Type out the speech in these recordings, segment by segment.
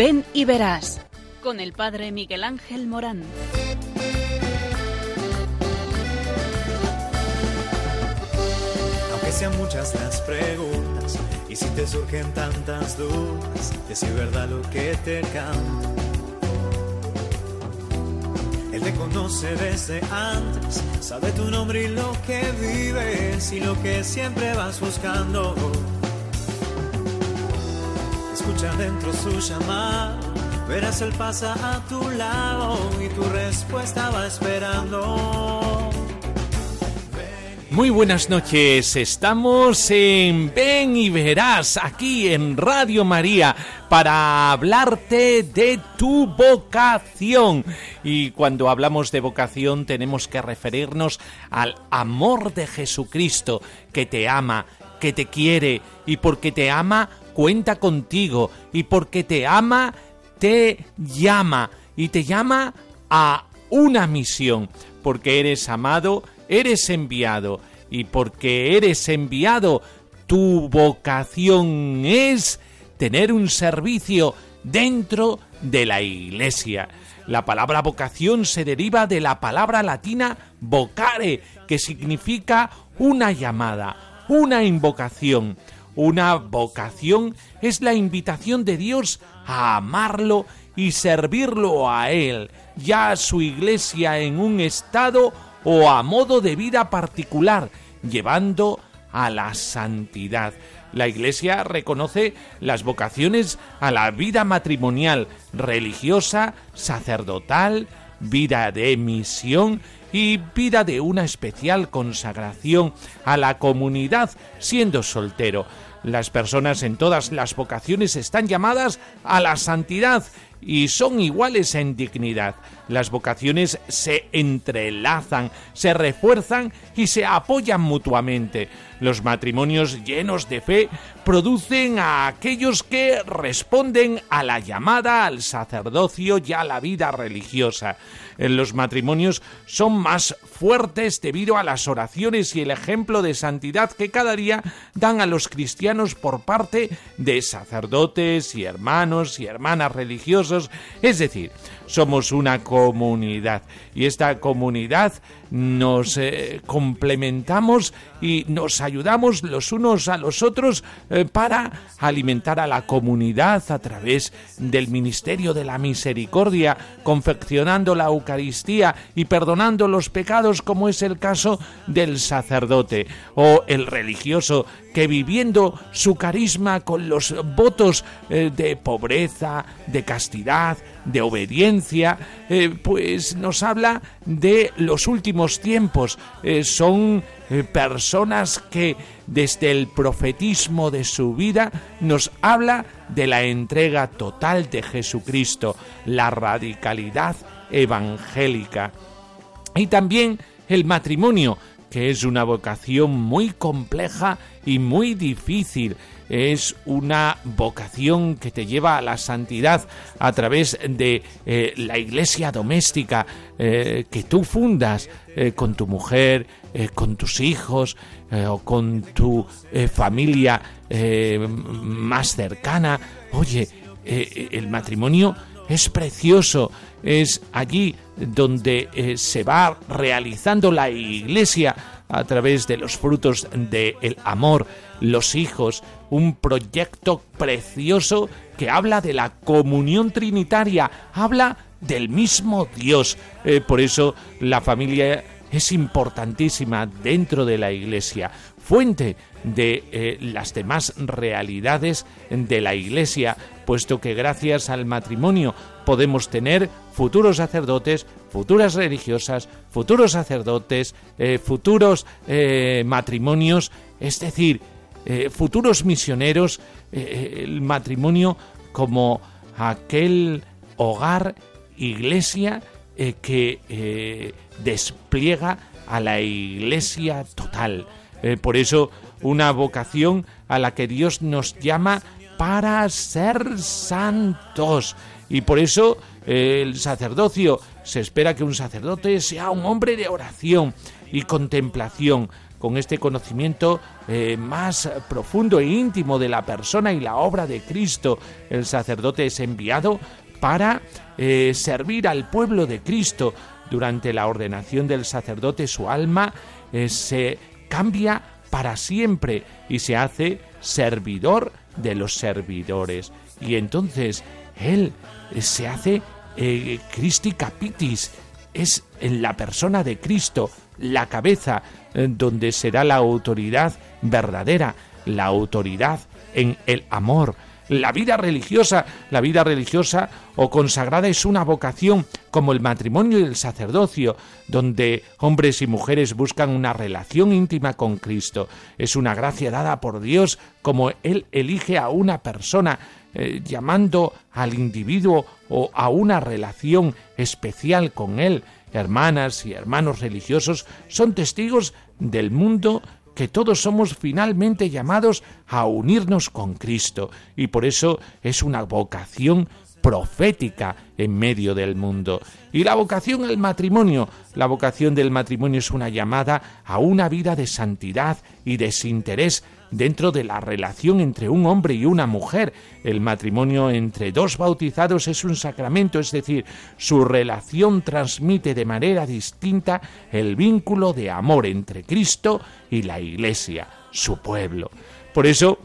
Ven y verás con el Padre Miguel Ángel Morán. Aunque sean muchas las preguntas y si te surgen tantas dudas, decir verdad lo que te canto. Él te conoce desde antes, sabe tu nombre y lo que vives y lo que siempre vas buscando. Dentro su llamada, verás pasa a tu lado y tu respuesta va esperando. Muy buenas noches, estamos en Ven y Verás, aquí en Radio María, para hablarte de tu vocación. Y cuando hablamos de vocación tenemos que referirnos al amor de Jesucristo, que te ama, que te quiere, y porque te ama, cuenta contigo, y porque te ama, te llama, y te llama a una misión, porque eres amado, eres enviado y porque eres enviado, tu vocación es tener un servicio dentro de la iglesia. La palabra vocación se deriva de la palabra latina vocare, que significa una llamada, una invocación. Una vocación es la invitación de Dios a amarlo y servirlo a Él, ya a su iglesia en un estado o a modo de vida particular, llevando a la santidad. La Iglesia reconoce las vocaciones a la vida matrimonial, religiosa, sacerdotal, vida de misión y vida de una especial consagración a la comunidad siendo soltero. Las personas en todas las vocaciones están llamadas a la santidad y son iguales en dignidad. Las vocaciones se entrelazan, se refuerzan y se apoyan mutuamente. Los matrimonios llenos de fe producen a aquellos que responden a la llamada al sacerdocio y a la vida religiosa. Los matrimonios son más fuertes debido a las oraciones y el ejemplo de santidad que cada día dan a los cristianos por parte de sacerdotes y hermanos y hermanas es decir, somos una comunidad. Y esta comunidad nos eh, complementamos y nos ayudamos los unos a los otros eh, para alimentar a la comunidad a través del ministerio de la misericordia, confeccionando la Eucaristía y perdonando los pecados como es el caso del sacerdote o el religioso que viviendo su carisma con los votos eh, de pobreza, de castidad, de obediencia, pues nos habla de los últimos tiempos. Eh, son personas que desde el profetismo de su vida nos habla de la entrega total de Jesucristo, la radicalidad evangélica. Y también el matrimonio, que es una vocación muy compleja y muy difícil. Es una vocación que te lleva a la santidad a través de eh, la iglesia doméstica eh, que tú fundas eh, con tu mujer, con tus hijos o con tu familia más cercana. Oye, el matrimonio es precioso, es allí donde se va realizando la iglesia a través de los frutos del amor, los hijos, un proyecto precioso que habla de la comunión trinitaria, habla del mismo Dios. Eh, por eso la familia es importantísima dentro de la iglesia, fuente de eh, las demás realidades de la iglesia, puesto que gracias al matrimonio podemos tener futuros sacerdotes, futuras religiosas, futuros sacerdotes, eh, futuros matrimonios, es decir, eh, futuros misioneros, el matrimonio como aquel hogar, iglesia que despliega a la iglesia total. por eso, una vocación a la que Dios nos llama para ser santos. Y por eso eh, el sacerdocio se espera que un sacerdote sea un hombre de oración y contemplación, con este conocimiento eh, más profundo e íntimo de la persona y la obra de Cristo. El sacerdote es enviado para eh, servir al pueblo de Cristo. Durante la ordenación del sacerdote su alma eh, se cambia para siempre y se hace servidor de los servidores. Y entonces él se hace Christi Capitis, es en la persona de Cristo, la cabeza, eh, donde será la autoridad verdadera, la autoridad en el amor. La vida religiosa, la vida religiosa o consagrada es una vocación como el matrimonio y el sacerdocio, donde hombres y mujeres buscan una relación íntima con Cristo. Es una gracia dada por Dios como Él elige a una persona, eh, llamando al individuo o a una relación especial con Él hermanas y hermanos religiosos son testigos del mundo que todos somos finalmente llamados a unirnos con Cristo y por eso es una vocación profética en medio del mundo. Y la vocación al matrimonio, la vocación del matrimonio es una llamada a una vida de santidad y desinterés dentro de la relación entre un hombre y una mujer. El matrimonio entre dos bautizados es un sacramento, es decir, su relación transmite de manera distinta el vínculo de amor entre Cristo y la Iglesia, su pueblo. Por eso,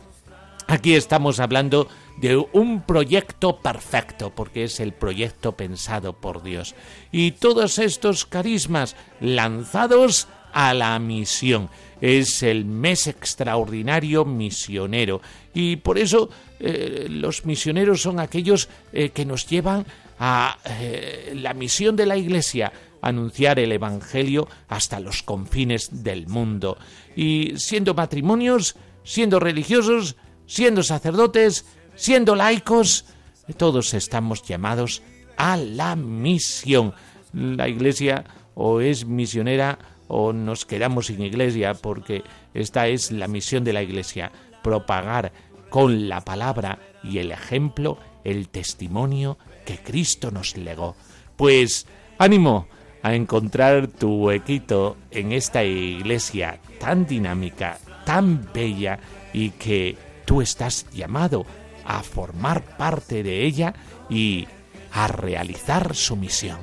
aquí estamos hablando de un proyecto perfecto, porque es el proyecto pensado por Dios. Y todos estos carismas lanzados a la misión. Es el mes extraordinario misionero y por eso eh, los misioneros son aquellos eh, que nos llevan a eh, la misión de la Iglesia, anunciar el Evangelio hasta los confines del mundo. Y siendo matrimonios, siendo religiosos, siendo sacerdotes, siendo laicos, todos estamos llamados a la misión. La Iglesia o es misionera o nos quedamos sin iglesia, porque esta es la misión de la iglesia, propagar con la palabra y el ejemplo el testimonio que Cristo nos legó. Pues ánimo a encontrar tu huequito en esta iglesia tan dinámica, tan bella y que tú estás llamado a formar parte de ella y a realizar su misión.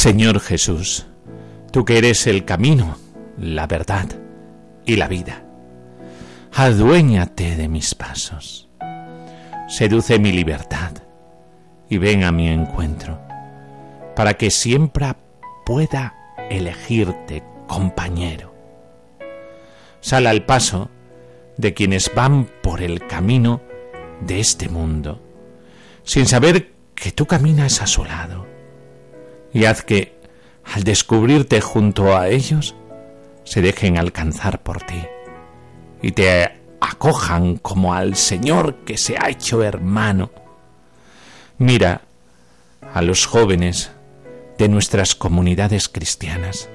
Señor Jesús, tú que eres el camino, la verdad y la vida, aduéñate de mis pasos, seduce mi libertad y ven a mi encuentro, para que siempre pueda elegirte compañero. Sal al paso de quienes van por el camino de este mundo, sin saber que tú caminas a su lado y haz que, al descubrirte junto a ellos, se dejen alcanzar por ti y te acojan como al Señor que se ha hecho hermano. Mira a los jóvenes de nuestras comunidades cristianas.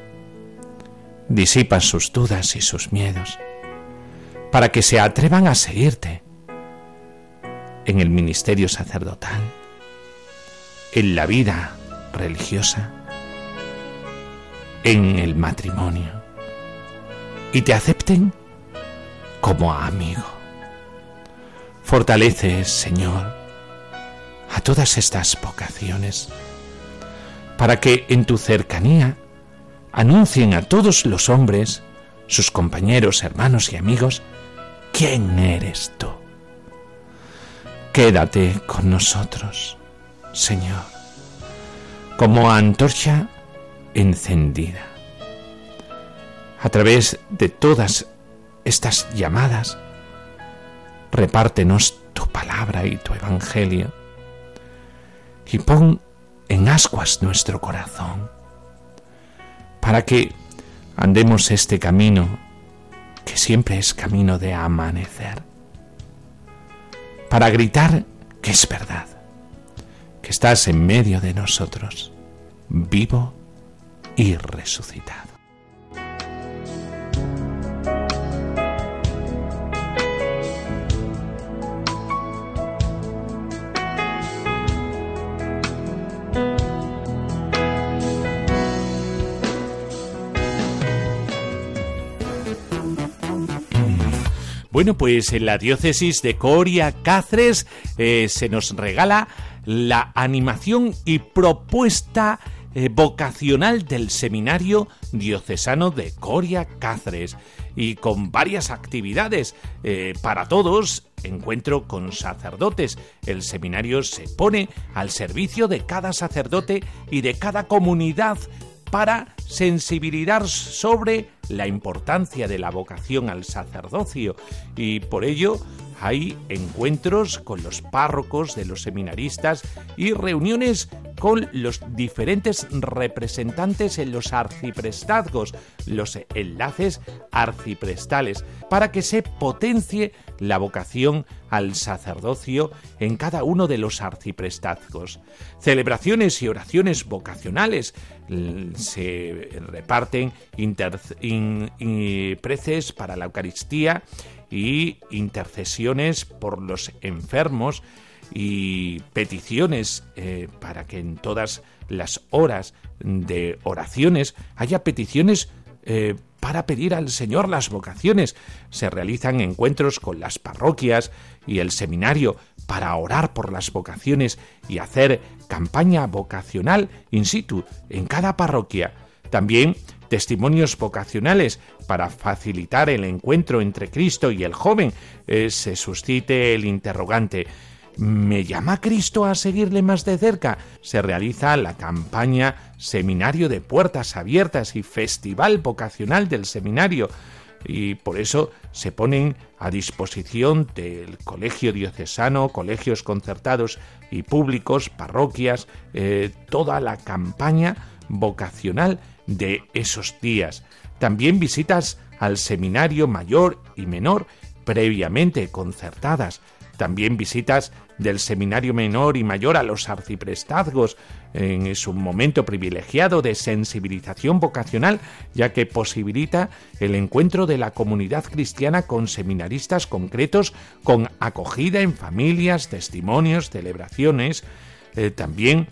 Disipa sus dudas y sus miedos para que se atrevan a seguirte en el ministerio sacerdotal, en la vida religiosa, en el matrimonio, y te acepten como amigo. Fortalece, Señor, a todas estas vocaciones, para que en tu cercanía anuncien a todos los hombres, sus compañeros, hermanos y amigos, quién eres tú. Quédate con nosotros, Señor como antorcha encendida. A través de todas estas llamadas, repártenos tu palabra y tu evangelio y pon en ascuas nuestro corazón para que andemos este camino que siempre es camino de amanecer, para gritar que es verdad que estás en medio de nosotros, vivo y resucitado. Bueno, pues en la diócesis de Coria Cáceres eh, se nos regala la animación y propuesta eh, vocacional del Seminario Diocesano de Coria Cáceres y con varias actividades eh, para todos. Encuentro con sacerdotes. El seminario se pone al servicio de cada sacerdote y de cada comunidad para sensibilizar sobre la importancia de la vocación al sacerdocio y por ello hay encuentros con los párrocos de los seminaristas y reuniones con los diferentes representantes en los arciprestazgos, los enlaces arciprestales, para que se potencie la vocación al sacerdocio en cada uno de los arciprestazgos. Celebraciones y oraciones vocacionales se reparten preces para la Eucaristía y intercesiones por los enfermos y peticiones eh, para que en todas las horas de oraciones haya peticiones eh, para pedir al Señor las vocaciones. Se realizan encuentros con las parroquias y el seminario para orar por las vocaciones y hacer campaña vocacional in situ en cada parroquia. También testimonios vocacionales para facilitar el encuentro entre Cristo y el joven, eh, se suscite el interrogante ¿Me llama Cristo a seguirle más de cerca? Se realiza la campaña Seminario de Puertas Abiertas y Festival Vocacional del Seminario y por eso se ponen a disposición del Colegio Diocesano, colegios concertados y públicos, parroquias, eh, toda la campaña vocacional de esos días. También visitas al seminario mayor y menor previamente concertadas. También visitas del seminario menor y mayor a los arciprestazgos es un momento privilegiado de sensibilización vocacional, ya que posibilita el encuentro de la comunidad cristiana con seminaristas concretos, con acogida en familias, testimonios, celebraciones, eh, también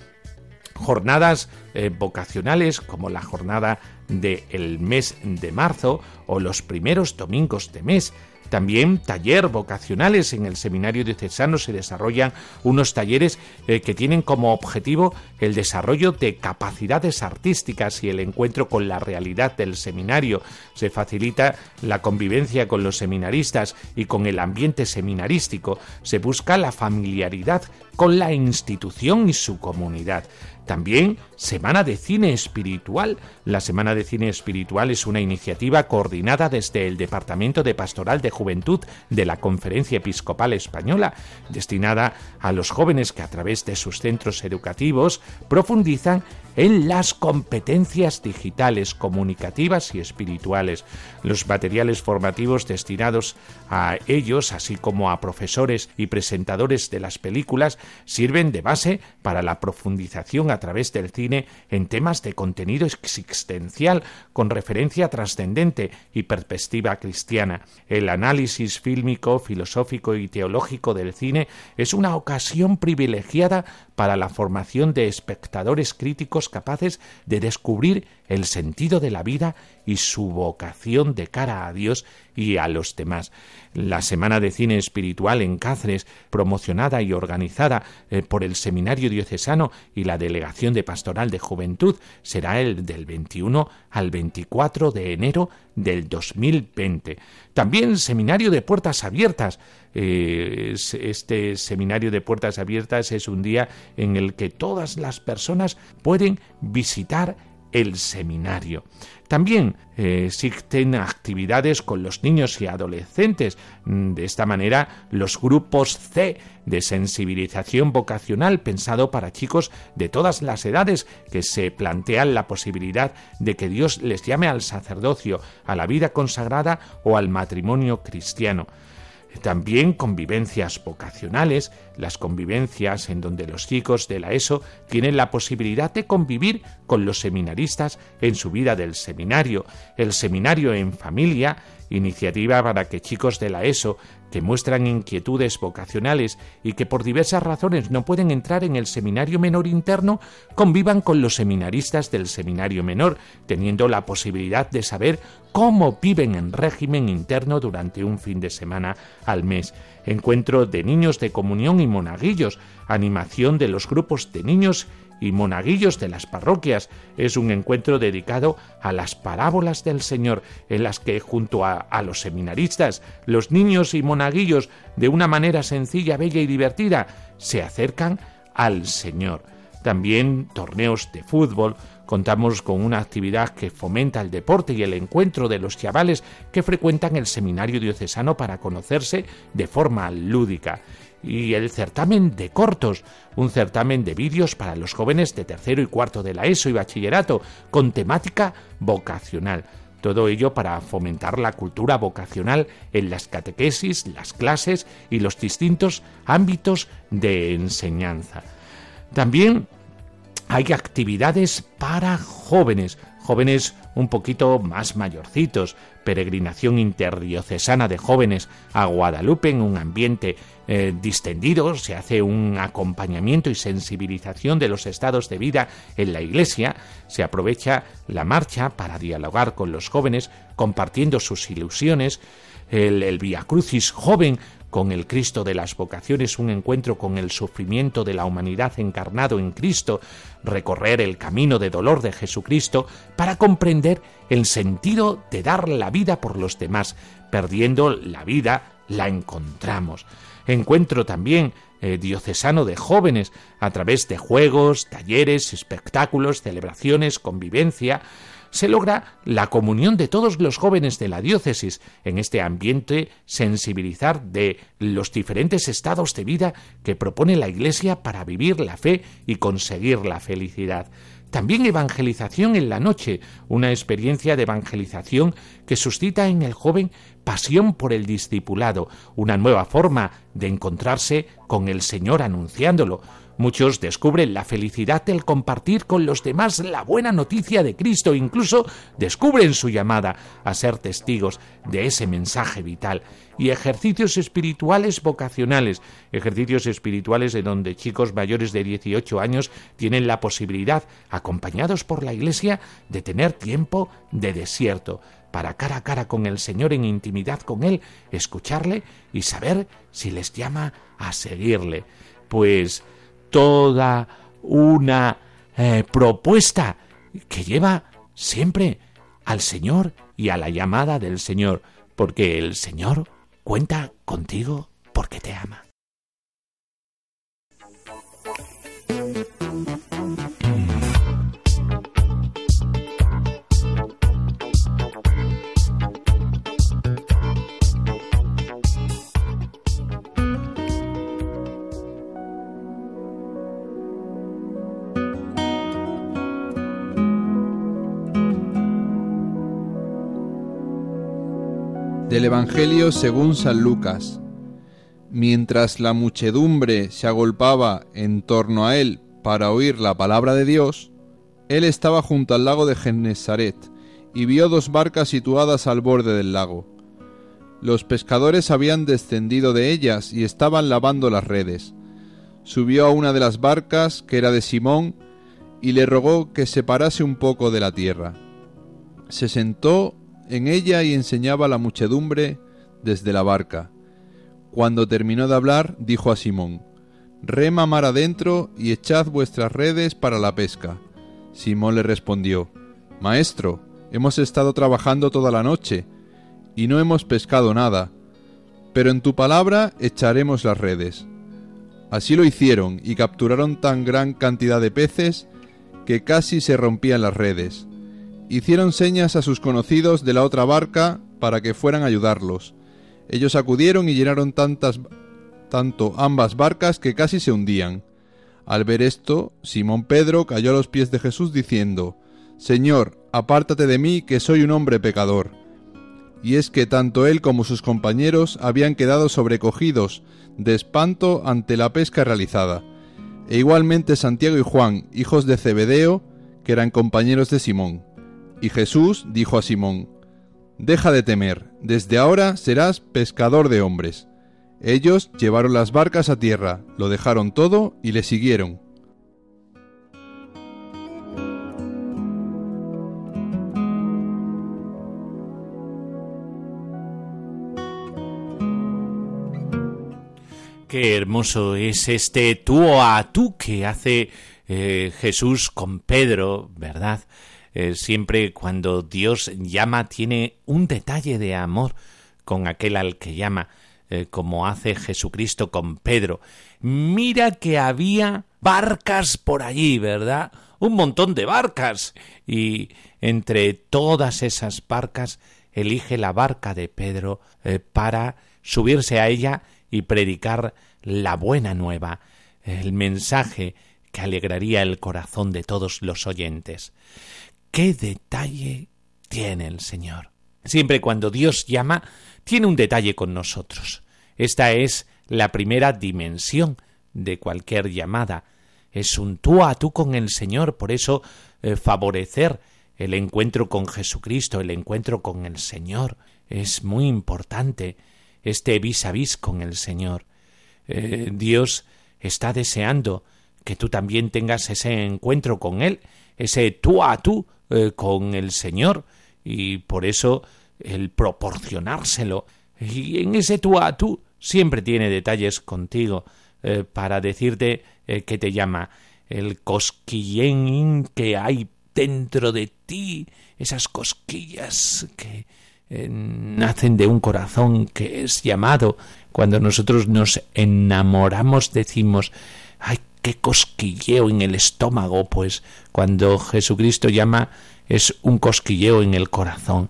jornadas eh, vocacionales como la jornada del mes de marzo o los primeros domingos de mes. También taller vocacionales en el seminario diocesano se desarrollan unos talleres eh, que tienen como objetivo el desarrollo de capacidades artísticas y el encuentro con la realidad del seminario. Se facilita la convivencia con los seminaristas y con el ambiente seminarístico. Se busca la familiaridad con la institución y su comunidad. También Semana de Cine Espiritual. La Semana de Cine Espiritual es una iniciativa coordinada desde el Departamento de Pastoral de Juventud de la Conferencia Episcopal Española, destinada a los jóvenes que a través de sus centros educativos profundizan en las competencias digitales, comunicativas y espirituales. Los materiales formativos destinados a ellos, así como a profesores y presentadores de las películas, sirven de base para la profundización a través del cine en temas de contenido existencial con referencia trascendente y perspectiva cristiana. El análisis fílmico, filosófico y teológico del cine es una ocasión privilegiada para la formación de espectadores críticos capaces de descubrir el sentido de la vida y su vocación de cara a Dios y a los demás. La Semana de Cine Espiritual en Cáceres, promocionada y organizada eh, por el Seminario Diocesano y la Delegación de Pastoral de Juventud, será el del 21 al 24 de enero del 2020. También Seminario de Puertas Abiertas. Eh, este Seminario de Puertas Abiertas es un día en el que todas las personas pueden visitar el seminario. También eh, existen actividades con los niños y adolescentes. Mm, de esta manera, los grupos C de sensibilización vocacional pensado para chicos de todas las edades que se plantean la posibilidad de que Dios les llame al sacerdocio, a la vida consagrada o al matrimonio cristiano. También convivencias vocacionales, las convivencias en donde los chicos de la ESO tienen la posibilidad de convivir con los seminaristas en su vida del seminario, el seminario en familia, iniciativa para que chicos de la ESO que muestran inquietudes vocacionales y que por diversas razones no pueden entrar en el seminario menor interno, convivan con los seminaristas del seminario menor, teniendo la posibilidad de saber cómo viven en régimen interno durante un fin de semana al mes. Encuentro de niños de comunión y monaguillos, animación de los grupos de niños y monaguillos de las parroquias. Es un encuentro dedicado a las parábolas del Señor, en las que junto a, los seminaristas, los niños y monaguillos, de una manera sencilla, bella y divertida, se acercan al Señor. También torneos de fútbol, Contamos con una actividad que fomenta el deporte y el encuentro de los chavales que frecuentan el seminario diocesano para conocerse de forma lúdica y el certamen de cortos, un certamen de vídeos para los jóvenes de tercero y cuarto de la ESO y bachillerato, con temática vocacional. Todo ello para fomentar la cultura vocacional en las catequesis, las clases y los distintos ámbitos de enseñanza. También hay actividades para jóvenes, jóvenes un poquito más mayorcitos, peregrinación interdiocesana de jóvenes a Guadalupe en un ambiente eh, distendido, se hace un acompañamiento y sensibilización de los estados de vida en la iglesia, se aprovecha la marcha para dialogar con los jóvenes, compartiendo sus ilusiones, el, el Via Crucis joven con el Cristo de las vocaciones, un encuentro con el sufrimiento de la humanidad encarnado en Cristo, recorrer el camino de dolor de Jesucristo para comprender el sentido de dar la vida por los demás. Perdiendo la vida, la encontramos. Encuentro también eh, diocesano de jóvenes a través de juegos, talleres, espectáculos, celebraciones, convivencia, se logra la comunión de todos los jóvenes de la diócesis en este ambiente sensibilizar de los diferentes estados de vida que propone la Iglesia para vivir la fe y conseguir la felicidad. También evangelización en la noche, una experiencia de evangelización que suscita en el joven pasión por el discipulado, una nueva forma de encontrarse con el Señor anunciándolo, Muchos descubren la felicidad del compartir con los demás la buena noticia de Cristo, incluso descubren su llamada a ser testigos de ese mensaje vital. Y ejercicios espirituales vocacionales, ejercicios espirituales en donde chicos mayores de 18 años tienen la posibilidad, acompañados por la Iglesia, de tener tiempo de desierto, para cara a cara con el Señor en intimidad con Él, escucharle y saber si les llama a seguirle. Pues toda una eh, propuesta que lleva siempre al Señor y a la llamada del Señor, porque el Señor cuenta contigo porque te ama. Del Evangelio según San Lucas. Mientras la muchedumbre se agolpaba en torno a él para oír la palabra de Dios, él estaba junto al lago de Genesaret y vio dos barcas situadas al borde del lago. Los pescadores habían descendido de ellas y estaban lavando las redes. Subió a una de las barcas, que era de Simón, y le rogó que se parase un poco de la tierra. Se sentó en ella y enseñaba a la muchedumbre desde la barca. Cuando terminó de hablar, dijo a Simón, Rema mar adentro y echad vuestras redes para la pesca. Simón le respondió, Maestro, hemos estado trabajando toda la noche y no hemos pescado nada, pero en tu palabra echaremos las redes. Así lo hicieron y capturaron tan gran cantidad de peces que casi se rompían las redes hicieron señas a sus conocidos de la otra barca para que fueran a ayudarlos. Ellos acudieron y llenaron tantas tanto ambas barcas que casi se hundían. Al ver esto, Simón Pedro cayó a los pies de Jesús diciendo, Señor, apártate de mí, que soy un hombre pecador. y es que tanto él como sus compañeros habían quedado sobrecogidos de espanto ante la pesca realizada, e igualmente Santiago y Juan, hijos de Zebedeo, que eran compañeros de Simón. Y Jesús dijo a Simón, Deja de temer, desde ahora serás pescador de hombres. Ellos llevaron las barcas a tierra, lo dejaron todo y le siguieron. Qué hermoso es este tú a tú que hace eh, Jesús con Pedro, ¿verdad? Eh, siempre cuando Dios llama tiene un detalle de amor con aquel al que llama, eh, como hace Jesucristo con Pedro. Mira que había barcas por allí, ¿verdad? Un montón de barcas. Y entre todas esas barcas elige la barca de Pedro para subirse a ella y predicar la buena nueva, el mensaje que alegraría el corazón de todos los oyentes. ¿Qué detalle tiene el Señor? Siempre cuando Dios llama, tiene un detalle con nosotros. Esta es la primera dimensión de cualquier llamada. Es un tú a tú con el Señor, por eso eh, favorecer el encuentro con Jesucristo, el encuentro con el Señor, es muy importante este vis a vis con el Señor. Eh, Dios está deseando que tú también tengas ese encuentro con Él, ese tú a tú eh, con el Señor, y por eso el proporcionárselo. Y en ese tú a tú siempre tiene detalles contigo eh, para decirte que te llama el cosquillén que hay dentro de ti, esas cosquillas que nacen de un corazón que es llamado. Cuando nosotros nos enamoramos decimos, ay, qué cosquilleo en el estómago, pues cuando Jesucristo llama es un cosquilleo en el corazón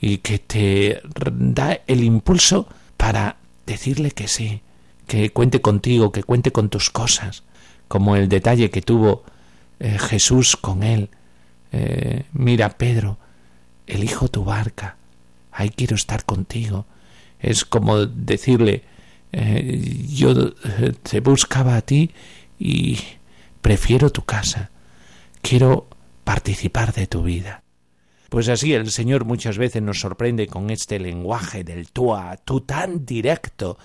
y que te da el impulso para decirle que sí, que cuente contigo, que cuente con tus cosas, como el detalle que tuvo eh, Jesús con él. Eh, mira, Pedro, elijo tu barca, ahí quiero estar contigo. Es como decirle, eh, yo te buscaba a ti y prefiero tu casa, quiero participar de tu vida. Pues así el Señor muchas veces nos sorprende con este lenguaje del tú a tú tan directo.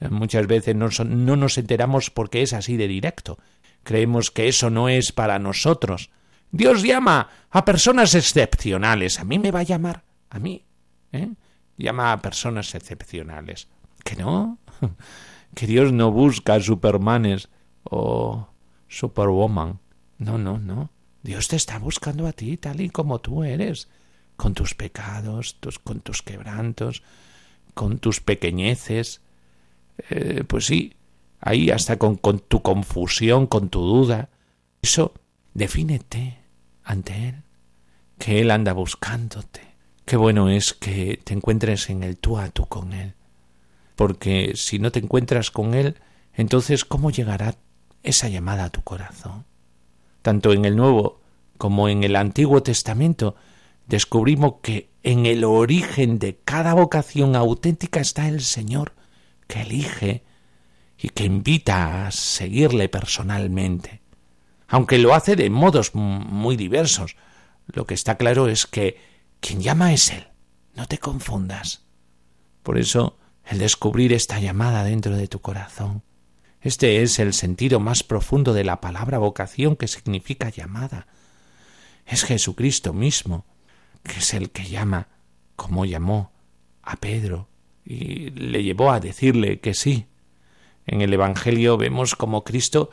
Eh, muchas veces no, no nos enteramos porque es así de directo. Creemos que eso no es para nosotros. Dios llama a personas excepcionales. A mí me va a llamar. A mí. ¿eh? Llama a personas excepcionales. ¿Que no? que Dios no busca supermanes o superwoman. No, no, no. Dios te está buscando a ti tal y como tú eres, con tus pecados, tus, con tus quebrantos, con tus pequeñeces. Eh, pues sí, ahí hasta con, con tu confusión, con tu duda. Eso, defínete ante Él, que Él anda buscándote Qué bueno es que te encuentres en el tú a tú con Él. Porque si no te encuentras con Él, entonces ¿cómo llegará esa llamada a tu corazón? Tanto en el Nuevo como en el Antiguo Testamento descubrimos que en el origen de cada vocación auténtica está el Señor, que elige y que invita a seguirle personalmente. Aunque lo hace de modos muy diversos, lo que está claro es que quien llama es Él. No te confundas. Por eso, el descubrir esta llamada dentro de tu corazón. Este es el sentido más profundo de la palabra vocación que significa llamada. Es Jesucristo mismo, que es el que llama, como llamó a Pedro, y le llevó a decirle que sí. En el Evangelio vemos como Cristo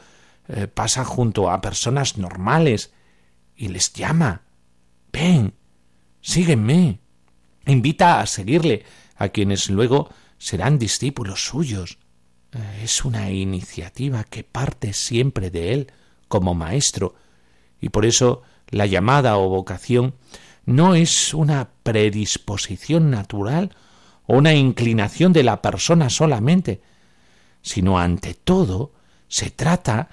eh, pasa junto a personas normales y les llama. Ven, sígueme. Invita a seguirle a quienes luego serán discípulos suyos. Eh, es una iniciativa que parte siempre de él como maestro, y por eso la llamada o vocación no es una predisposición natural o una inclinación de la persona solamente, sino ante todo se trata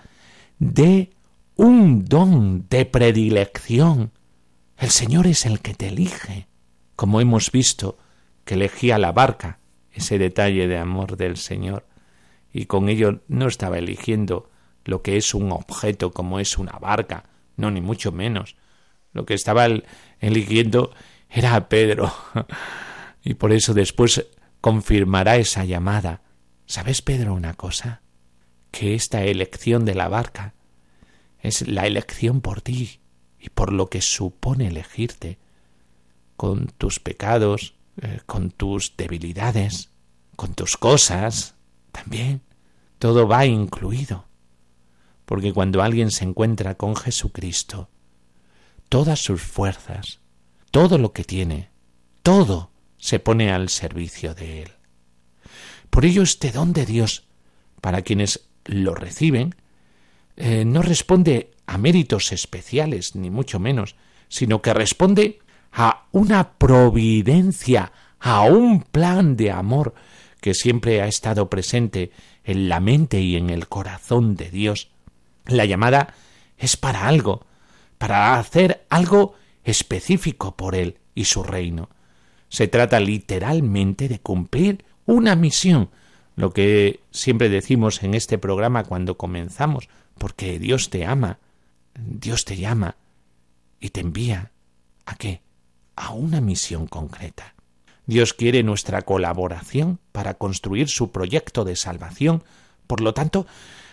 de un don de predilección. El Señor es el que te elige, como hemos visto que elegía la barca, ese detalle de amor del Señor, y con ello no estaba eligiendo lo que es un objeto como es una barca, no ni mucho menos. Lo que estaba eligiendo era a Pedro. y por eso después confirmará esa llamada. ¿Sabes, Pedro, una cosa? Que esta elección de la barca es la elección por ti y por lo que supone elegirte, con tus pecados, eh, con tus debilidades, con tus cosas, también. Todo va incluido. Porque cuando alguien se encuentra con Jesucristo, todas sus fuerzas, todo lo que tiene, todo se pone al servicio de Él. Por ello este don de Dios, para quienes lo reciben, eh, no responde a méritos especiales, ni mucho menos, sino que responde a una providencia, a un plan de amor que siempre ha estado presente en la mente y en el corazón de Dios. La llamada es para algo, para hacer algo específico por Él y su reino. Se trata literalmente de cumplir una misión, lo que siempre decimos en este programa cuando comenzamos, porque Dios te ama, Dios te llama y te envía a qué? A una misión concreta. Dios quiere nuestra colaboración para construir su proyecto de salvación. Por lo tanto,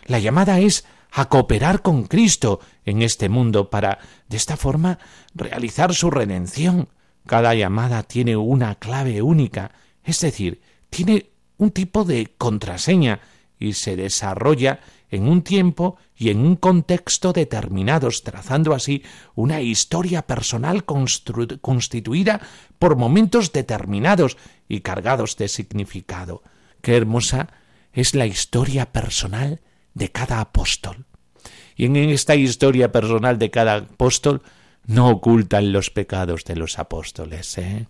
la llamada es a cooperar con Cristo en este mundo para, de esta forma, realizar su redención. Cada llamada tiene una clave única, es decir, tiene un tipo de contraseña y se desarrolla en un tiempo y en un contexto determinados, trazando así una historia personal constituida por momentos determinados y cargados de significado. Qué hermosa es la historia personal de cada apóstol. Y en esta historia personal de cada apóstol no ocultan los pecados de los apóstoles. ¿eh?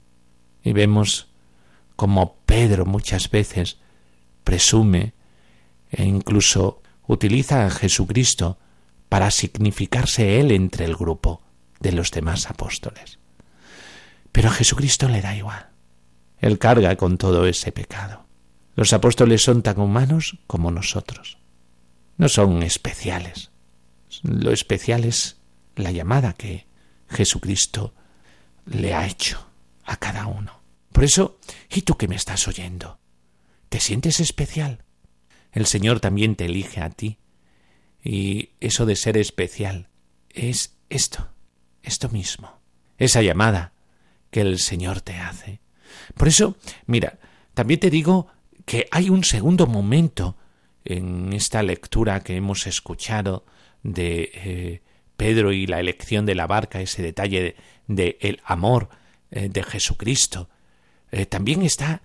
Y vemos como Pedro muchas veces presume e incluso utiliza a Jesucristo para significarse él entre el grupo de los demás apóstoles. Pero a Jesucristo le da igual. Él carga con todo ese pecado. Los apóstoles son tan humanos como nosotros. No son especiales. Lo especial es la llamada que Jesucristo le ha hecho a cada uno. Por eso, ¿y tú que me estás oyendo? ¿Te sientes especial? El Señor también te elige a ti. Y eso de ser especial es esto, esto mismo, esa llamada que el Señor te hace. Por eso, mira, también te digo que hay un segundo momento en esta lectura que hemos escuchado de eh, Pedro y la elección de la barca, ese detalle de, el amor eh, de Jesucristo. Eh, también está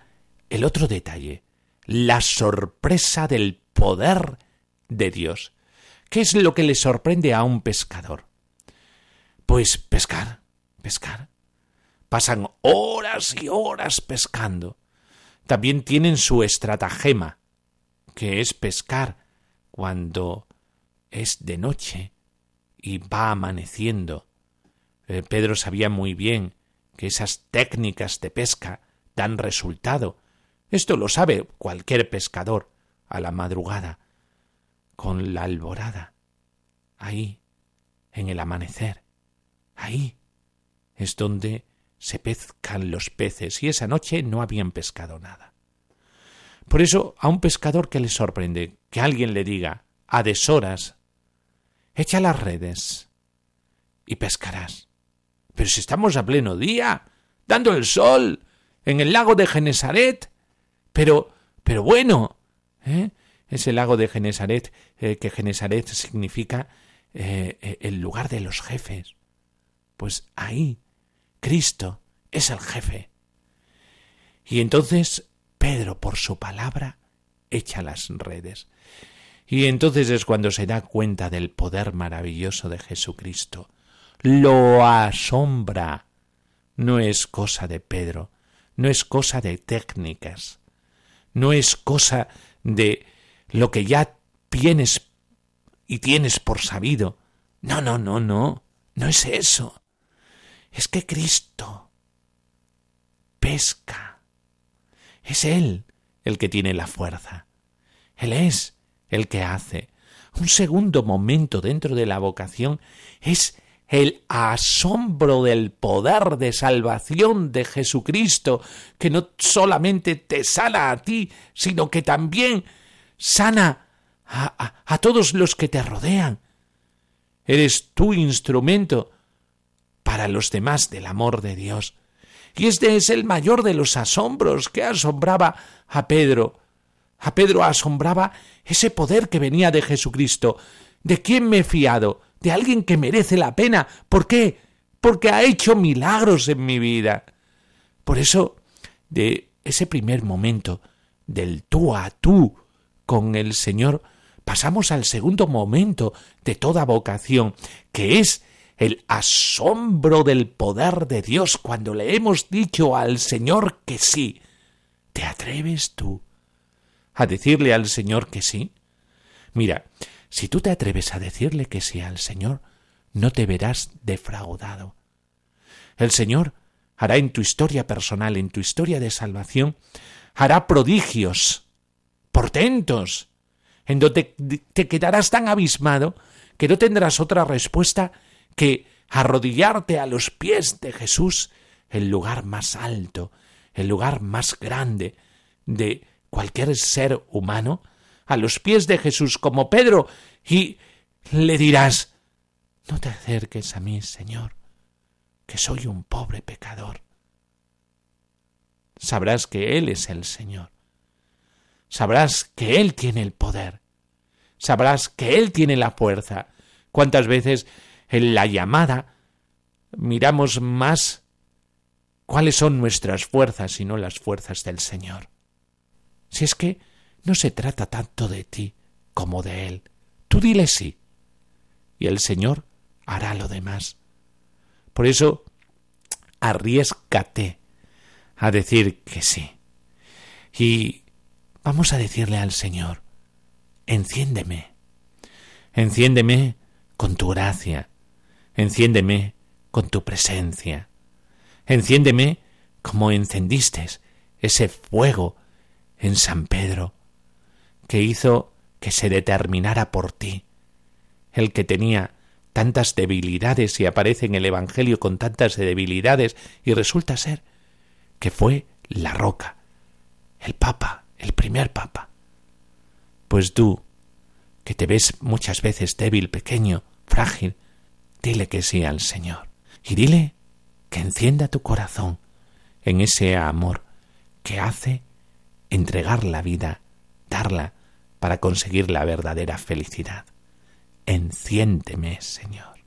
el otro detalle, la sorpresa del poder de Dios. ¿Qué es lo que le sorprende a un pescador? Pues pescar, pescar. Pasan horas y horas pescando. También tienen su estratagema, que es pescar cuando es de noche y va amaneciendo. Eh, Pedro sabía muy bien que esas técnicas de pesca dan resultado esto lo sabe cualquier pescador a la madrugada, con la alborada, ahí, en el amanecer, ahí es donde se pescan los peces y esa noche no habían pescado nada. Por eso a un pescador que le sorprende que alguien le diga a deshoras echa las redes y pescarás. Pero si estamos a pleno día, dando el sol, en el lago de Genesaret, pero, pero bueno, ¿eh? es el lago de Genesaret, eh, que Genesaret significa eh, eh, el lugar de los jefes. Pues ahí, Cristo es el jefe. Y entonces Pedro, por su palabra, echa las redes. Y entonces es cuando se da cuenta del poder maravilloso de Jesucristo. Lo asombra. No es cosa de Pedro, no es cosa de técnicas, no es cosa de lo que ya tienes y tienes por sabido. No, no, no, no, no es eso. Es que Cristo pesca Es Él el que tiene la fuerza. Él es el que hace. Un segundo momento dentro de la vocación es el asombro del poder de salvación de Jesucristo, que no solamente te sana a ti, sino que también sana a, todos los que te rodean. Eres tu instrumento para los demás del amor de Dios. Y este es el mayor de los asombros que asombraba a Pedro. A Pedro asombraba ese poder que venía de Jesucristo. ¿De quién me he fiado? De alguien que merece la pena. ¿Por qué? Porque ha hecho milagros en mi vida. Por eso, de ese primer momento, del tú a tú con el Señor, pasamos al segundo momento de toda vocación, que es el asombro del poder de Dios cuando le hemos dicho al Señor que sí. ¿Te atreves tú a decirle al Señor que sí? Mira, si tú te atreves a decirle que sí al Señor, no te verás defraudado. El Señor hará en tu historia personal, en tu historia de salvación, hará prodigios, portentos, en donde te quedarás tan abismado que no tendrás otra respuesta que arrodillarte a los pies de Jesús, el lugar más alto, el lugar más grande de cualquier ser humano, a los pies de Jesús como Pedro, y le dirás No te acerques a mí, Señor, que soy un pobre pecador. Sabrás que Él es el Señor. Sabrás que Él tiene el poder sabrás que Él tiene la fuerza. ¿Cuántas veces en la llamada miramos más cuáles son nuestras fuerzas y no las fuerzas del Señor? Si es que no se trata tanto de ti como de Él. Tú dile sí. Y el Señor hará lo demás. Por eso, arriesgate a decir que sí. Y vamos a decirle al Señor, enciéndeme. Enciéndeme con tu gracia. Enciéndeme con tu presencia. Enciéndeme como encendiste ese fuego en San Pedro, que hizo que se determinara por ti, el que tenía tantas debilidades y aparece en el Evangelio con tantas debilidades y resulta ser que fue la roca, el Papa, el primer Papa. Pues tú, que te ves muchas veces débil, pequeño, frágil, dile que sí al Señor. Y dile que encienda tu corazón en ese amor que hace entregar la vida, darla para conseguir la verdadera felicidad. Enciéndeme, Señor.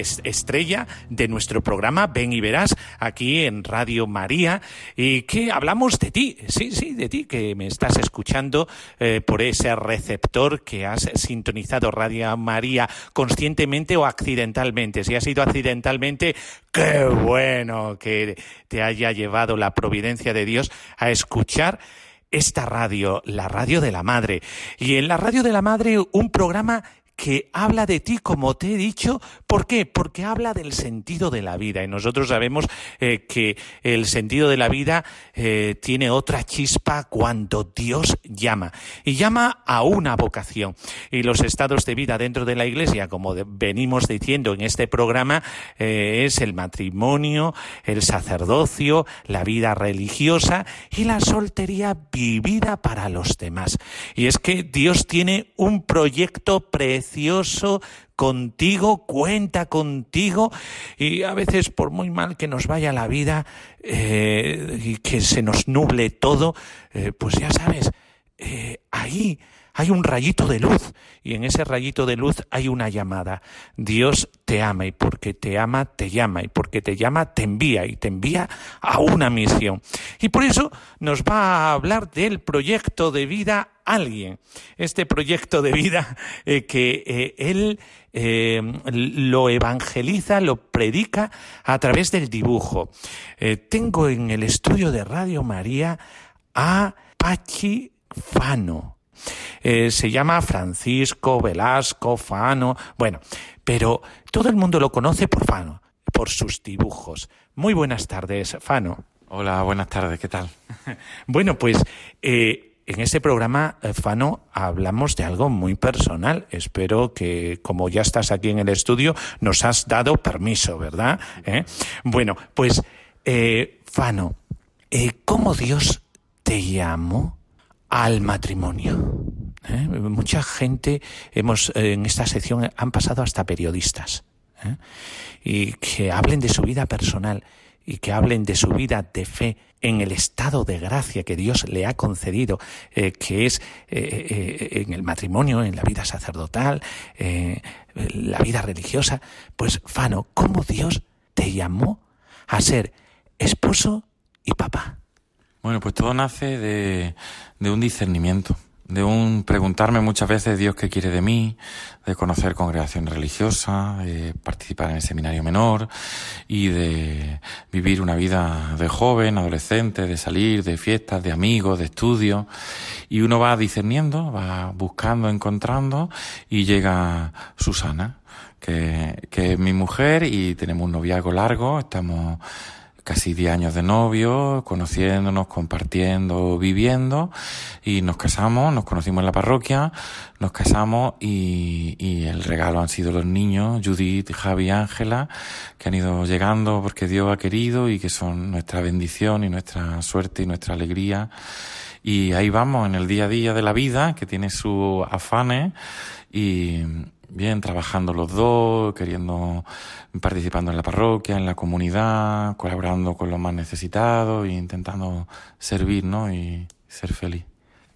Estrella de nuestro programa Ven y Verás, aquí en Radio María, y que hablamos de ti, sí, sí, de ti, que me estás escuchando eh, por ese receptor que has sintonizado Radio María conscientemente o accidentalmente. Si ha sido accidentalmente, qué bueno que te haya llevado la providencia de Dios a escuchar esta radio, la radio de la madre. Y en la radio de la madre, un programa que habla de ti, como te he dicho. ¿Por qué? Porque habla del sentido de la vida. Y nosotros sabemos eh, que el sentido de la vida eh, tiene otra chispa cuando Dios llama. Y llama a una vocación. Y los estados de vida dentro de la Iglesia, como venimos diciendo en este programa, eh, es el matrimonio, el sacerdocio, la vida religiosa y la soltería vivida para los demás. Y es que Dios tiene un proyecto precioso precioso contigo, cuenta contigo y a veces por muy mal que nos vaya la vida eh, y que se nos nuble todo, eh, pues ya sabes, eh, ahí hay un rayito de luz y en ese rayito de luz hay una llamada. Dios te ama y porque te ama te llama y porque te llama te envía y te envía a una misión. Y por eso nos va a hablar del proyecto de vida alguien. Este proyecto de vida que él eh, lo evangeliza, lo predica a través del dibujo. tengo en el estudio de Radio María a Pachi Fano. Eh, se llama Francisco Velasco Fano, bueno, pero todo el mundo lo conoce por Fano, por sus dibujos. Muy buenas tardes, Fano. Hola, buenas tardes, ¿qué tal? bueno, pues eh, en este programa, eh, Fano, hablamos de algo muy personal. Espero que, como ya estás aquí en el estudio, nos has dado permiso, ¿verdad? Bueno, pues, Fano, ¿cómo Dios te llamó? al matrimonio. ¿eh? Mucha gente hemos en esta sección han pasado hasta periodistas ¿eh? y que hablen de su vida personal y que hablen de su vida de fe en el estado de gracia que Dios le ha concedido, eh, que es en el matrimonio, en la vida sacerdotal, la vida religiosa. Pues, Fano, ¿cómo Dios te llamó a ser esposo y papá? Bueno, pues todo nace de, de un discernimiento, de un preguntarme muchas veces Dios qué quiere de mí, de conocer congregación religiosa, de participar en el seminario menor y de vivir una vida de joven, adolescente, de salir, de fiestas, de amigos, de estudios. Y uno va discerniendo, va buscando, encontrando y llega Susana, que, que es mi mujer y tenemos un noviazgo largo, estamos casi 10 años de novio, conociéndonos, compartiendo, viviendo, y nos casamos, nos conocimos en la parroquia, nos casamos y, y el regalo han sido los niños, Judith, Javi Ángela, que han ido llegando porque Dios ha querido y que son nuestra bendición y nuestra suerte y nuestra alegría. Y ahí vamos en el día a día de la vida, que tiene sus afanes y, bien, trabajando los dos, queriendo, participando en la parroquia, en la comunidad, colaborando con los más necesitados e intentando servir, ¿no? Y ser feliz.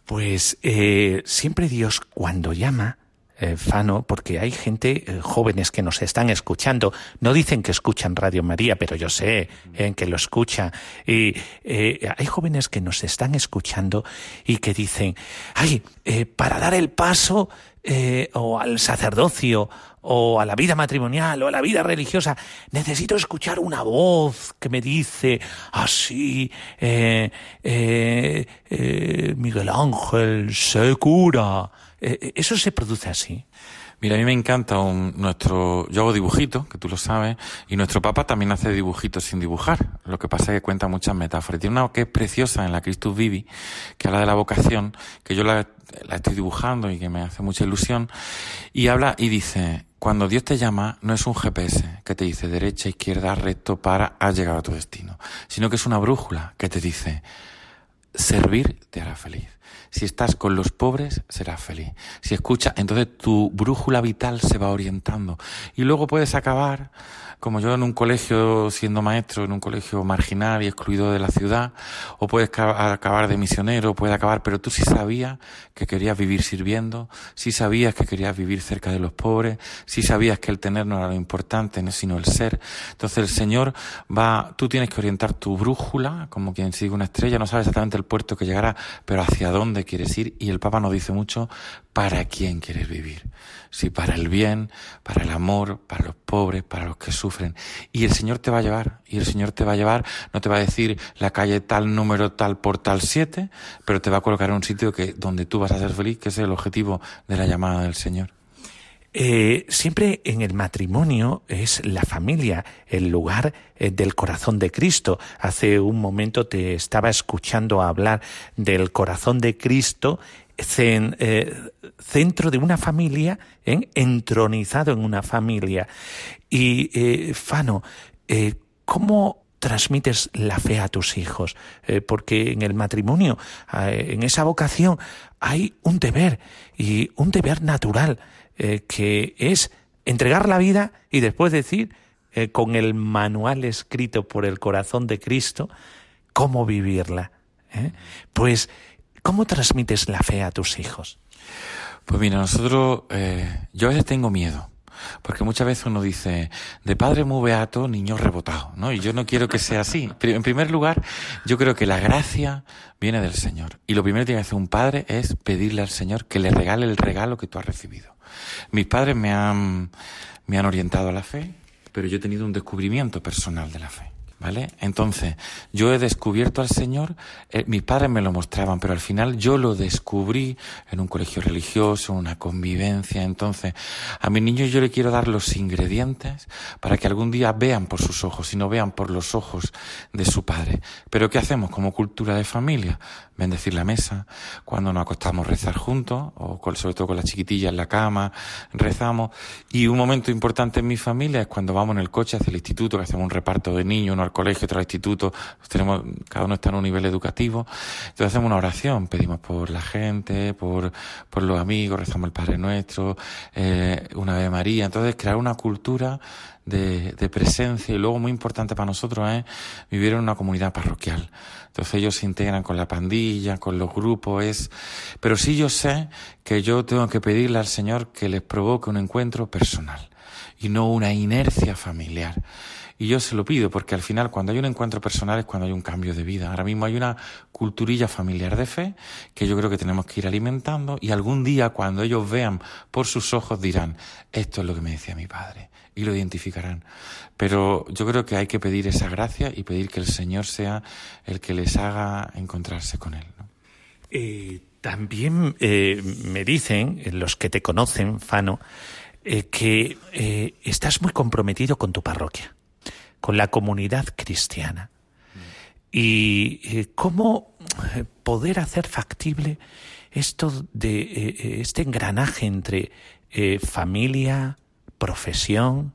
Pues eh, siempre Dios cuando llama, eh, Fano, porque hay gente, eh, jóvenes que nos están escuchando, no dicen que escuchan Radio María, pero yo sé eh, que lo escucha, y hay jóvenes que nos están escuchando y que dicen, ay, para dar el paso o al sacerdocio o a la vida matrimonial o a la vida religiosa, necesito escuchar una voz que me dice así, Miguel Ángel, se cura. Eh, eh, ¿Eso se produce así? Mira, a mí me encanta un, nuestro, yo hago dibujitos, que tú lo sabes, y nuestro papá también hace dibujitos sin dibujar. Lo que pasa es que cuenta muchas metáforas. Tiene una que es preciosa en la Christus Vivi, que habla de la vocación, que yo la estoy dibujando y que me hace mucha ilusión, y habla y dice, cuando Dios te llama, no es un GPS que te dice derecha, izquierda, recto, para, has llegado a tu destino, sino que es una brújula que te dice, servir te hará feliz. Si estás con los pobres, serás feliz. Si escuchas, entonces tu brújula vital se va orientando. Y luego puedes acabar como yo en un colegio siendo maestro, en un colegio marginal y excluido de la ciudad, o puedes acabar de misionero, puedes acabar, pero tú sí sabías que querías vivir sirviendo, sí sabías que querías vivir cerca de los pobres, sí sabías que el tener no era lo importante, sino el ser. Entonces el Señor va, tú tienes que orientar tu brújula, como quien sigue una estrella, no sabes exactamente el puerto que llegará, pero hacia dónde quieres ir, y el Papa nos dice mucho, ¿para quién quieres vivir? Si para el bien, para el amor, para los pobres, para los que sufren. Y el Señor te va a llevar, y el Señor te va a llevar, no te va a decir la calle tal número tal por tal siete, pero te va a colocar en un sitio que, donde tú vas a ser feliz, que es el objetivo de la llamada del Señor. Eh, siempre en el matrimonio es la familia el lugar eh, del corazón de Cristo. Hace un momento te estaba escuchando hablar del corazón de Cristo centro de una familia, entronizado en una familia. Y, eh, Fano, eh, ¿cómo transmites la fe a tus hijos? porque en el matrimonio, en esa vocación, hay un deber, y un deber natural, que es entregar la vida y después decir, con el manual escrito por el corazón de Cristo, cómo vivirla. Pues ¿Cómo transmites la fe a tus hijos? Pues mira, nosotros, eh, yo a veces tengo miedo. Porque muchas veces uno dice, de padre muy beato, niño rebotado, ¿no? Y yo no quiero que sea así. En primer lugar, yo creo que la gracia viene del Señor. Y lo primero que tiene que hacer un padre es pedirle al Señor que le regale el regalo que tú has recibido. Mis padres me han, me han orientado a la fe, pero yo he tenido un descubrimiento personal de la fe. ¿Vale? Entonces, yo he descubierto al Señor, eh, mis padres me lo mostraban, pero al final yo lo descubrí en un colegio religioso, en una convivencia. Entonces, a mis niños yo le quiero dar los ingredientes para que algún día vean por sus ojos y no vean por los ojos de su padre. Pero ¿qué hacemos como cultura de familia? Bendecir la mesa, cuando nos acostamos rezar juntos, o sobre todo con la chiquitilla en la cama, rezamos. Y un momento importante en mi familia es cuando vamos en el coche hacia el instituto, que hacemos un reparto de niños, uno colegio, otro al instituto, tenemos, cada uno está en un nivel educativo. Entonces hacemos una oración, pedimos por la gente, por, por los amigos, rezamos el Padre Nuestro, eh, una Ave María. Entonces crear una cultura de, de, presencia y luego muy importante para nosotros es vivir en una comunidad parroquial. Entonces ellos se integran con la pandilla, con los grupos, es, pero sí yo sé que yo tengo que pedirle al Señor que les provoque un encuentro personal y no una inercia familiar. Y yo se lo pido porque al final cuando hay un encuentro personal es cuando hay un cambio de vida. Ahora mismo hay una culturilla familiar de fe que yo creo que tenemos que ir alimentando y algún día cuando ellos vean por sus ojos dirán, esto es lo que me decía mi padre y lo identificarán. Pero yo creo que hay que pedir esa gracia y pedir que el Señor sea el que les haga encontrarse con Él. Eh, también eh, me dicen los que te conocen, Fano, eh, que estás muy comprometido con tu parroquia con la comunidad cristiana. Y eh, cómo eh, poder hacer factible esto de eh, este engranaje entre familia, profesión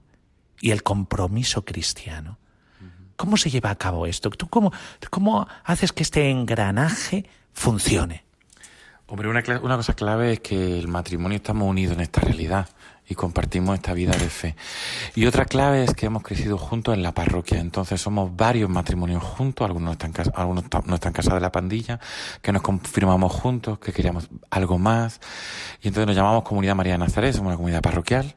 y el compromiso cristiano. ¿Cómo se lleva a cabo esto? ¿Tú cómo, haces que este engranaje funcione? Hombre, una cosa clave es que el matrimonio estamos unidos en esta realidad y compartimos esta vida de fe. Y otra clave es que hemos crecido juntos en la parroquia, entonces somos varios matrimonios juntos, algunos, están, algunos no están casados de la pandilla, que nos confirmamos juntos, que queríamos algo más, y entonces nos llamamos Comunidad María de Nazaret, somos una comunidad parroquial,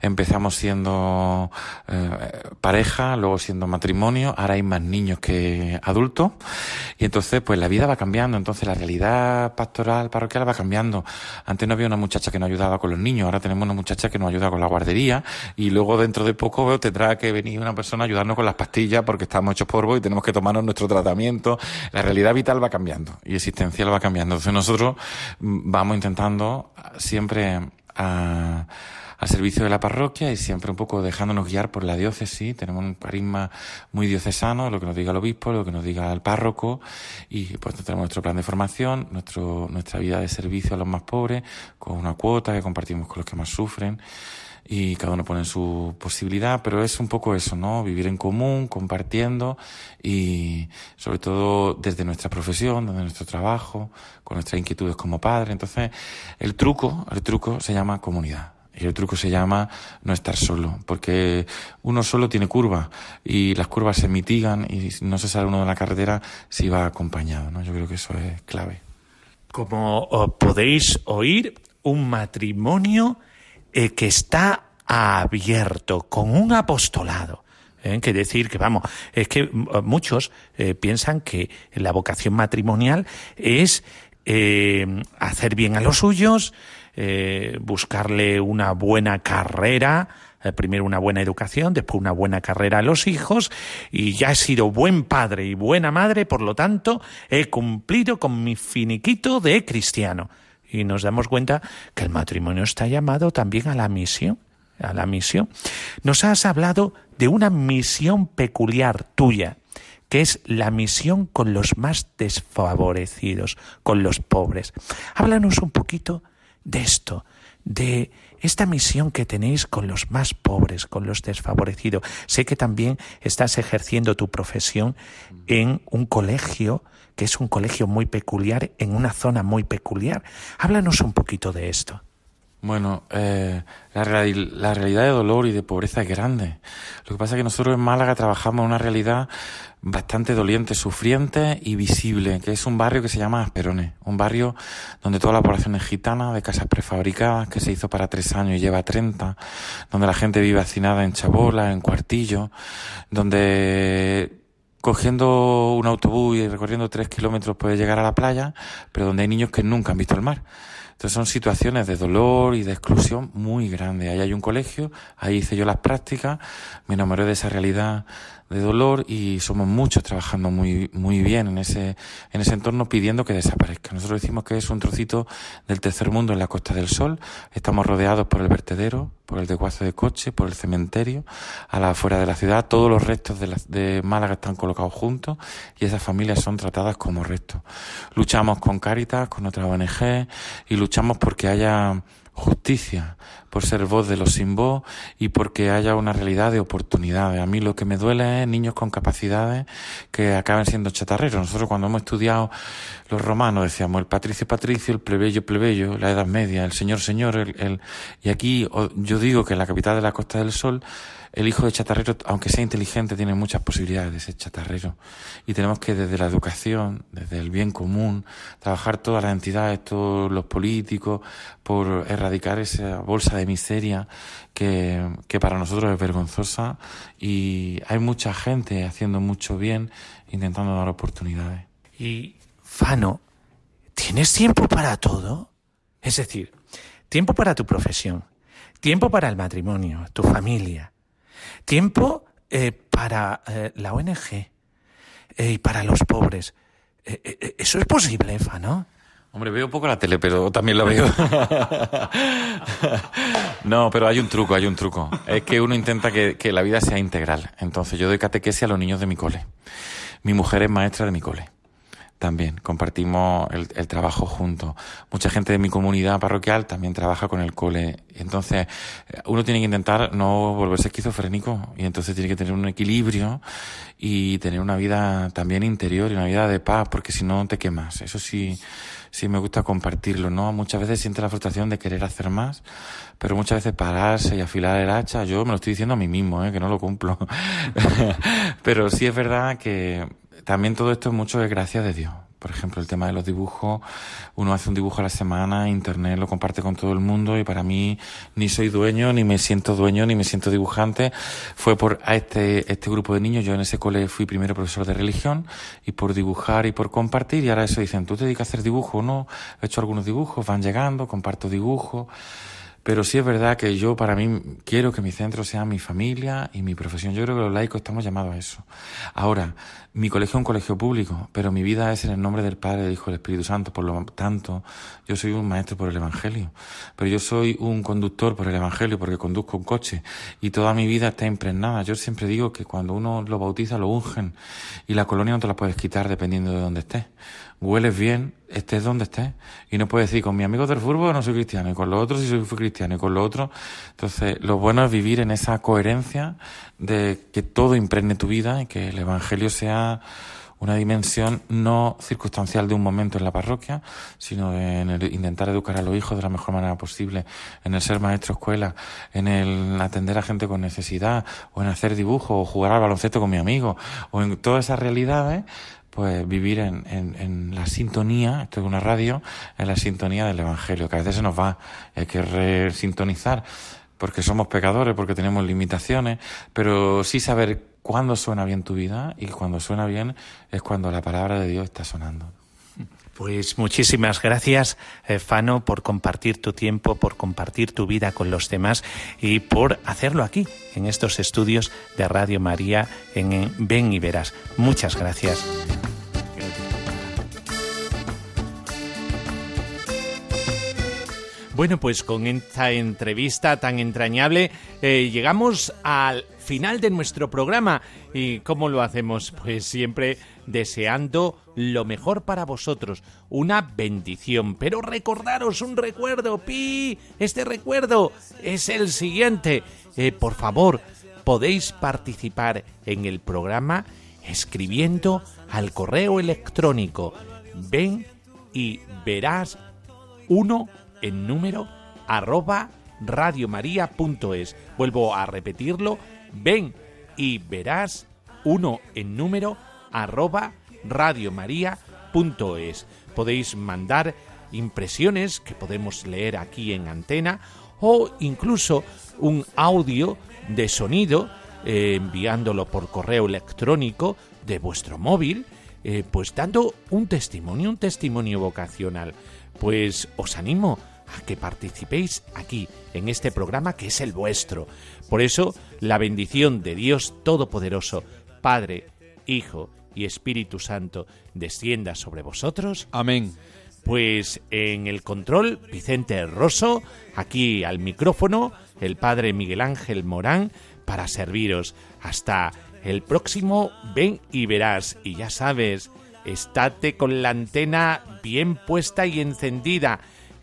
empezamos siendo eh, pareja, luego siendo matrimonio, ahora hay más niños que adultos, y entonces pues la vida va cambiando, entonces la realidad pastoral, parroquial va cambiando. Antes no había una muchacha que nos ayudaba con los niños, ahora tenemos una muchacha que nos ayuda con la guardería y luego dentro de poco tendrá que venir una persona ayudarnos con las pastillas porque estamos hechos polvo y tenemos que tomarnos nuestro tratamiento. La realidad vital va cambiando y existencial va cambiando. Entonces nosotros mm, vamos intentando siempre a al servicio de la parroquia y siempre un poco dejándonos guiar por la diócesis. Tenemos un carisma muy diocesano, lo que nos diga el obispo, lo que nos diga el párroco y pues tenemos nuestro plan de formación, nuestro, nuestra vida de servicio a los más pobres, con una cuota que compartimos con los que más sufren y cada uno pone su posibilidad, pero es un poco eso, ¿no? Vivir en común, compartiendo y sobre todo desde nuestra profesión, desde nuestro trabajo, con nuestras inquietudes como padre. Entonces, el truco, el truco se llama comunidad Y el truco se llama no estar solo, porque uno solo tiene curvas y las curvas se mitigan y no se sale uno de la carretera si va acompañado, ¿no? Yo creo que eso es clave. Como podéis oír, un matrimonio eh, que está abierto, con un apostolado. ¿eh? Que decir que, vamos, es que muchos eh, piensan que la vocación matrimonial es hacer bien a los suyos, buscarle una buena carrera, primero una buena educación, después una buena carrera a los hijos y ya he sido buen padre y buena madre, por lo tanto he cumplido con mi finiquito de cristiano y nos damos cuenta que el matrimonio está llamado también a la misión, a la misión. Nos has hablado de una misión peculiar tuya, que es la misión con los más desfavorecidos, con los pobres. Háblanos un poquito de esto, de esta misión que tenéis con los más pobres, con los desfavorecidos. Sé que también estás ejerciendo tu profesión en un colegio que es un colegio muy peculiar en una zona muy peculiar. Háblanos un poquito de esto. Bueno, eh, la, la, realidad de dolor y de pobreza es grande. Lo que pasa es que nosotros en Málaga trabajamos una realidad bastante doliente, sufriente y visible, que es un barrio que se llama Asperones, un barrio donde toda la población es gitana, de casas prefabricadas, que se hizo para tres años y lleva treinta, donde la gente vive hacinada en chabola, en cuartillo, donde cogiendo un autobús y recorriendo tres kilómetros puede llegar a la playa, pero donde hay niños que nunca han visto el mar. Entonces son situaciones de dolor y de exclusión muy grandes. Ahí hay un colegio, ahí hice yo las prácticas, me enamoré de esa realidad de dolor y somos muchos trabajando muy, muy bien en ese, en ese entorno pidiendo que desaparezca. Nosotros decimos que es un trocito del tercer mundo en la Costa del Sol. Estamos rodeados por el vertedero, por el desguace de coche, por el cementerio, a la afuera de la ciudad. Todos los restos de, de Málaga están colocados juntos y esas familias son tratadas como restos. Luchamos con Cáritas, con otras ONG y luchamos porque haya justicia, por ser voz de los sin voz y porque haya una realidad de oportunidades. A mí lo que me duele es niños con capacidades que acaben siendo chatarreros. Nosotros cuando hemos estudiado los romanos decíamos el patricio patricio, el plebeyo plebeyo, la Edad Media, el señor señor, el, el... y aquí yo digo que en la capital de la Costa del Sol el hijo de chatarrero, aunque sea inteligente, tiene muchas posibilidades de ser chatarrero. Y tenemos que desde la educación, desde el bien común, trabajar todas las entidades, todos los políticos, por erradicar esa bolsa de miseria que, que para nosotros es vergonzosa. Y hay mucha gente haciendo mucho bien, intentando dar oportunidades. Y, Fano, ¿tienes tiempo para todo? Es decir, tiempo para tu profesión, tiempo para el matrimonio, tu familia, Tiempo eh, para eh, la ONG eh, y para los pobres. eso es posible, Efa, ¿no? Hombre, veo poco la tele, pero también lo veo. no, pero hay un truco, hay un truco. Es que uno intenta que, que, la vida sea integral. Entonces, yo doy catequesis a los niños de mi cole. Mi mujer es maestra de mi cole también compartimos el, trabajo juntos. Mucha gente de mi comunidad parroquial también trabaja con el cole. Entonces, uno tiene que intentar no volverse esquizofrénico y entonces tiene que tener un equilibrio y tener una vida también interior y una vida de paz, porque si no te quemas. Eso sí, sí me gusta compartirlo, ¿no? Muchas veces siente la frustración de querer hacer más, pero muchas veces pararse y afilar el hacha, yo me lo estoy diciendo a mí mismo, ¿eh? que no lo cumplo. pero sí es verdad que también todo esto mucho es gracias de Dios. Por ejemplo, el tema de los dibujos, uno hace un dibujo a la semana, internet lo comparte con todo el mundo y para mí ni soy dueño, ni me siento dueño, ni me siento dibujante. Fue por a este, este grupo de niños, yo en ese cole fui primero profesor de religión y por dibujar y por compartir y ahora eso dicen, ¿tú te dedicas a hacer dibujos? No, he hecho algunos dibujos, van llegando, comparto dibujos. Pero sí es verdad que yo, para mí, quiero que mi centro sea mi familia y mi profesión. Yo creo que los laicos estamos llamados a eso. Ahora, mi colegio es un colegio público, pero mi vida es en el nombre del Padre, del Hijo y del Espíritu Santo. Por lo tanto, yo soy un maestro por el Evangelio. Pero yo soy un conductor por el Evangelio porque conduzco un coche. Y toda mi vida está impregnada. Yo siempre digo que cuando uno lo bautiza, lo ungen. Y la colonia no te la puedes quitar dependiendo de dónde estés hueles bien, estés donde estés. Y no puedes decir, con mi amigo del fútbol no soy cristiano, y con los otros sí soy cristiano, y con los otros. Entonces, lo bueno es vivir en esa coherencia de que todo impregne tu vida y que el Evangelio sea una dimensión no circunstancial de un momento en la parroquia, sino en el intentar educar a los hijos de la mejor manera posible, en el ser maestro escuela, en el atender a gente con necesidad, o en hacer dibujo, o jugar al baloncesto con mi amigo, o en todas esas realidades, pues vivir en, en, la sintonía, esto es una radio, en la sintonía del Evangelio, que a veces se nos va, hay que resintonizar, porque somos pecadores, porque tenemos limitaciones, pero sí saber cuándo suena bien tu vida y cuando suena bien es cuando la palabra de Dios está sonando. Pues muchísimas gracias, eh, Fano, por compartir tu tiempo, por compartir tu vida con los demás y por hacerlo aquí, en estos estudios de Radio María en Ven y Verás. Muchas gracias. Bueno, pues con esta entrevista tan entrañable eh, llegamos al final de nuestro programa. ¿Y cómo lo hacemos? Pues siempre deseando lo mejor para vosotros, una bendición. Pero recordaros un recuerdo, pi, este recuerdo es el siguiente. Eh, por favor, podéis participar en el programa escribiendo al correo electrónico ven y verás uno en número arroba radiomaria.es. Vuelvo a repetirlo, ven y verás uno en número arroba radiomaria.es. Podéis mandar impresiones que podemos leer aquí en antena o incluso un audio de sonido eh, enviándolo por correo electrónico de vuestro móvil, eh, pues dando un testimonio, un testimonio vocacional. Pues os animo a que participéis aquí, en este programa que es el vuestro. Por eso, la bendición de Dios Todopoderoso, Padre, Hijo y Espíritu Santo, descienda sobre vosotros. Amén. Pues en el control, Vicente Rosso, aquí al micrófono, el Padre Miguel Ángel Morán, para serviros. Hasta el próximo Ven y verás. Y ya sabes, estate con la antena bien puesta y encendida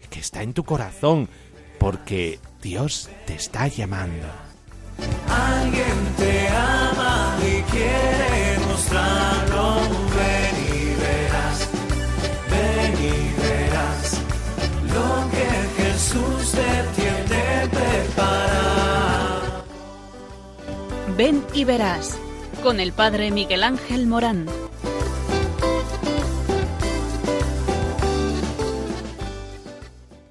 que está en tu corazón, porque Dios te está llamando. Alguien te ama y quiere mostrarlo. Ven y verás, ven y verás lo que Jesús te tiene preparado. Ven y verás con el Padre Miguel Ángel Morán.